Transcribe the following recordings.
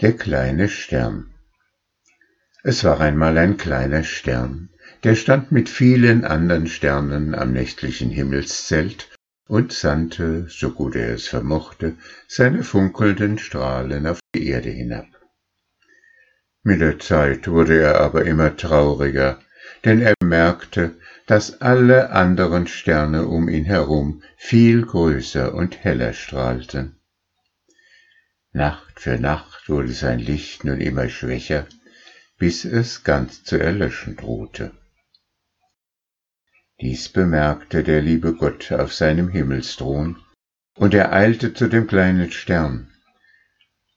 Der kleine Stern Es war einmal ein kleiner Stern, der stand mit vielen anderen Sternen am nächtlichen Himmelszelt und sandte, so gut er es vermochte, seine funkelnden Strahlen auf die Erde hinab. Mit der Zeit wurde er aber immer trauriger, denn er merkte, dass alle anderen Sterne um ihn herum viel größer und heller strahlten. Nacht für Nacht wurde sein Licht nun immer schwächer, bis es ganz zu erlöschen drohte. Dies bemerkte der liebe Gott auf seinem Himmelsthron, und er eilte zu dem kleinen Stern.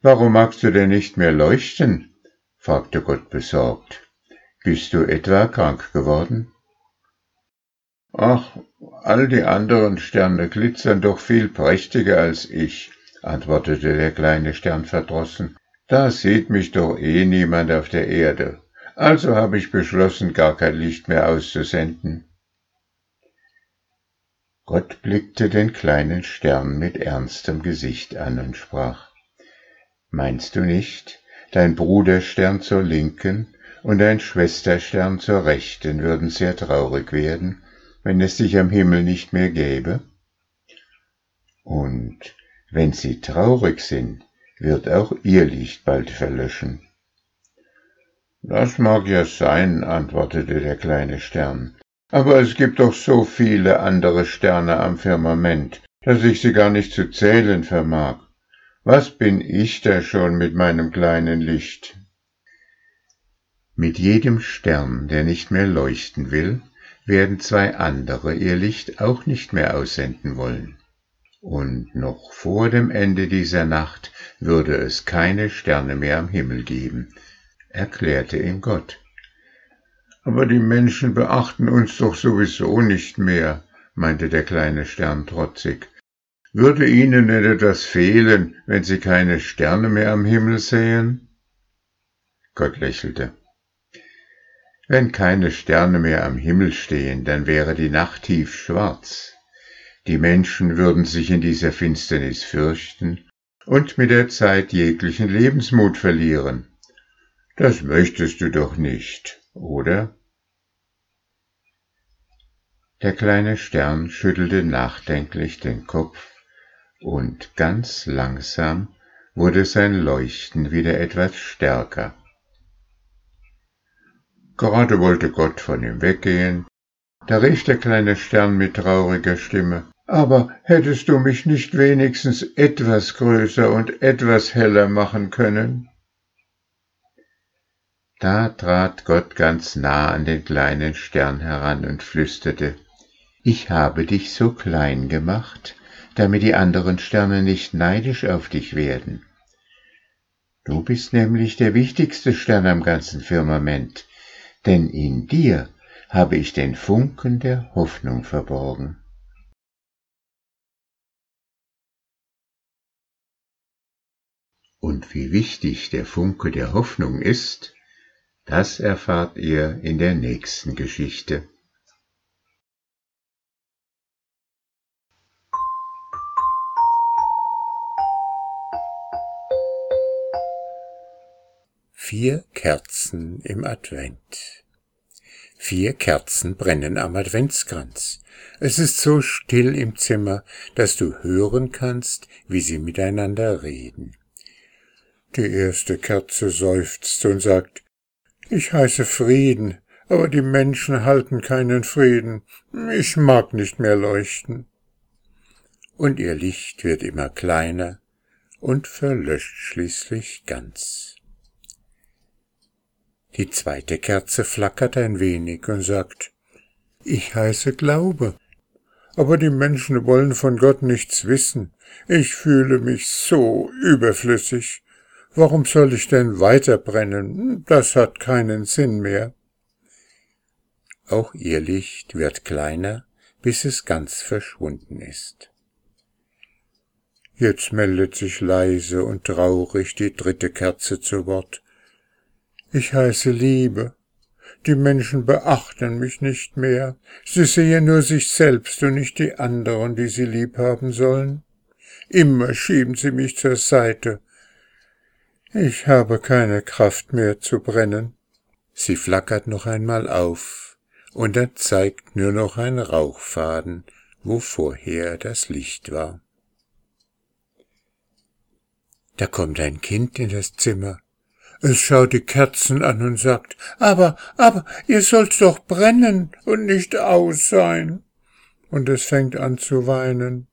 Warum magst du denn nicht mehr leuchten? fragte Gott besorgt. Bist du etwa krank geworden? Ach, all die anderen Sterne glitzern doch viel prächtiger als ich, antwortete der kleine Stern verdrossen. Da sieht mich doch eh niemand auf der Erde. Also habe ich beschlossen, gar kein Licht mehr auszusenden. Gott blickte den kleinen Stern mit ernstem Gesicht an und sprach, Meinst du nicht, dein Bruderstern zur Linken und dein Schwesterstern zur Rechten würden sehr traurig werden, wenn es dich am Himmel nicht mehr gäbe? Und wenn sie traurig sind, wird auch ihr Licht bald verlöschen. Das mag ja sein, antwortete der kleine Stern, aber es gibt doch so viele andere Sterne am Firmament, dass ich sie gar nicht zu zählen vermag. Was bin ich da schon mit meinem kleinen Licht? Mit jedem Stern, der nicht mehr leuchten will, werden zwei andere ihr Licht auch nicht mehr aussenden wollen und noch vor dem Ende dieser Nacht würde es keine Sterne mehr am Himmel geben, erklärte ihm Gott. Aber die Menschen beachten uns doch sowieso nicht mehr, meinte der kleine Stern trotzig. Würde ihnen etwas fehlen, wenn sie keine Sterne mehr am Himmel sähen? Gott lächelte. Wenn keine Sterne mehr am Himmel stehen, dann wäre die Nacht tief schwarz. Die Menschen würden sich in dieser Finsternis fürchten und mit der Zeit jeglichen Lebensmut verlieren. Das möchtest du doch nicht, oder? Der kleine Stern schüttelte nachdenklich den Kopf, und ganz langsam wurde sein Leuchten wieder etwas stärker. Gerade wollte Gott von ihm weggehen, da rief der kleine Stern mit trauriger Stimme, aber hättest du mich nicht wenigstens etwas größer und etwas heller machen können? Da trat Gott ganz nah an den kleinen Stern heran und flüsterte, Ich habe dich so klein gemacht, damit die anderen Sterne nicht neidisch auf dich werden. Du bist nämlich der wichtigste Stern am ganzen Firmament, denn in dir habe ich den Funken der Hoffnung verborgen. Und wie wichtig der Funke der Hoffnung ist, das erfahrt ihr in der nächsten Geschichte. Vier Kerzen im Advent. Vier Kerzen brennen am Adventskranz. Es ist so still im Zimmer, dass du hören kannst, wie sie miteinander reden. Die erste Kerze seufzt und sagt, ich heiße Frieden, aber die Menschen halten keinen Frieden. Ich mag nicht mehr leuchten. Und ihr Licht wird immer kleiner und verlöscht schließlich ganz. Die zweite Kerze flackert ein wenig und sagt, ich heiße Glaube, aber die Menschen wollen von Gott nichts wissen. Ich fühle mich so überflüssig. Warum soll ich denn weiterbrennen? Das hat keinen Sinn mehr. Auch ihr Licht wird kleiner, bis es ganz verschwunden ist. Jetzt meldet sich leise und traurig die dritte Kerze zu Wort. Ich heiße Liebe. Die Menschen beachten mich nicht mehr. Sie sehen nur sich selbst und nicht die anderen, die sie lieb haben sollen. Immer schieben sie mich zur Seite. Ich habe keine Kraft mehr zu brennen. Sie flackert noch einmal auf, und dann zeigt nur noch ein Rauchfaden, wo vorher das Licht war. Da kommt ein Kind in das Zimmer. Es schaut die Kerzen an und sagt, aber, aber, ihr sollt's doch brennen und nicht aus sein. Und es fängt an zu weinen.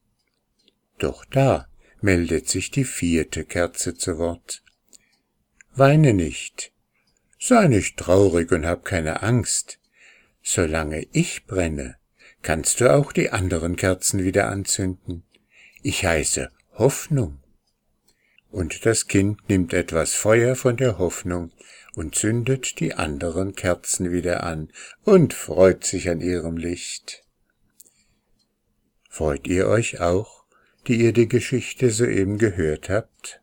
Doch da meldet sich die vierte Kerze zu Wort. Weine nicht, sei nicht traurig und hab keine Angst. Solange ich brenne, kannst du auch die anderen Kerzen wieder anzünden. Ich heiße Hoffnung und das Kind nimmt etwas Feuer von der Hoffnung und zündet die anderen Kerzen wieder an und freut sich an ihrem Licht. Freut ihr euch auch, die ihr die Geschichte soeben gehört habt?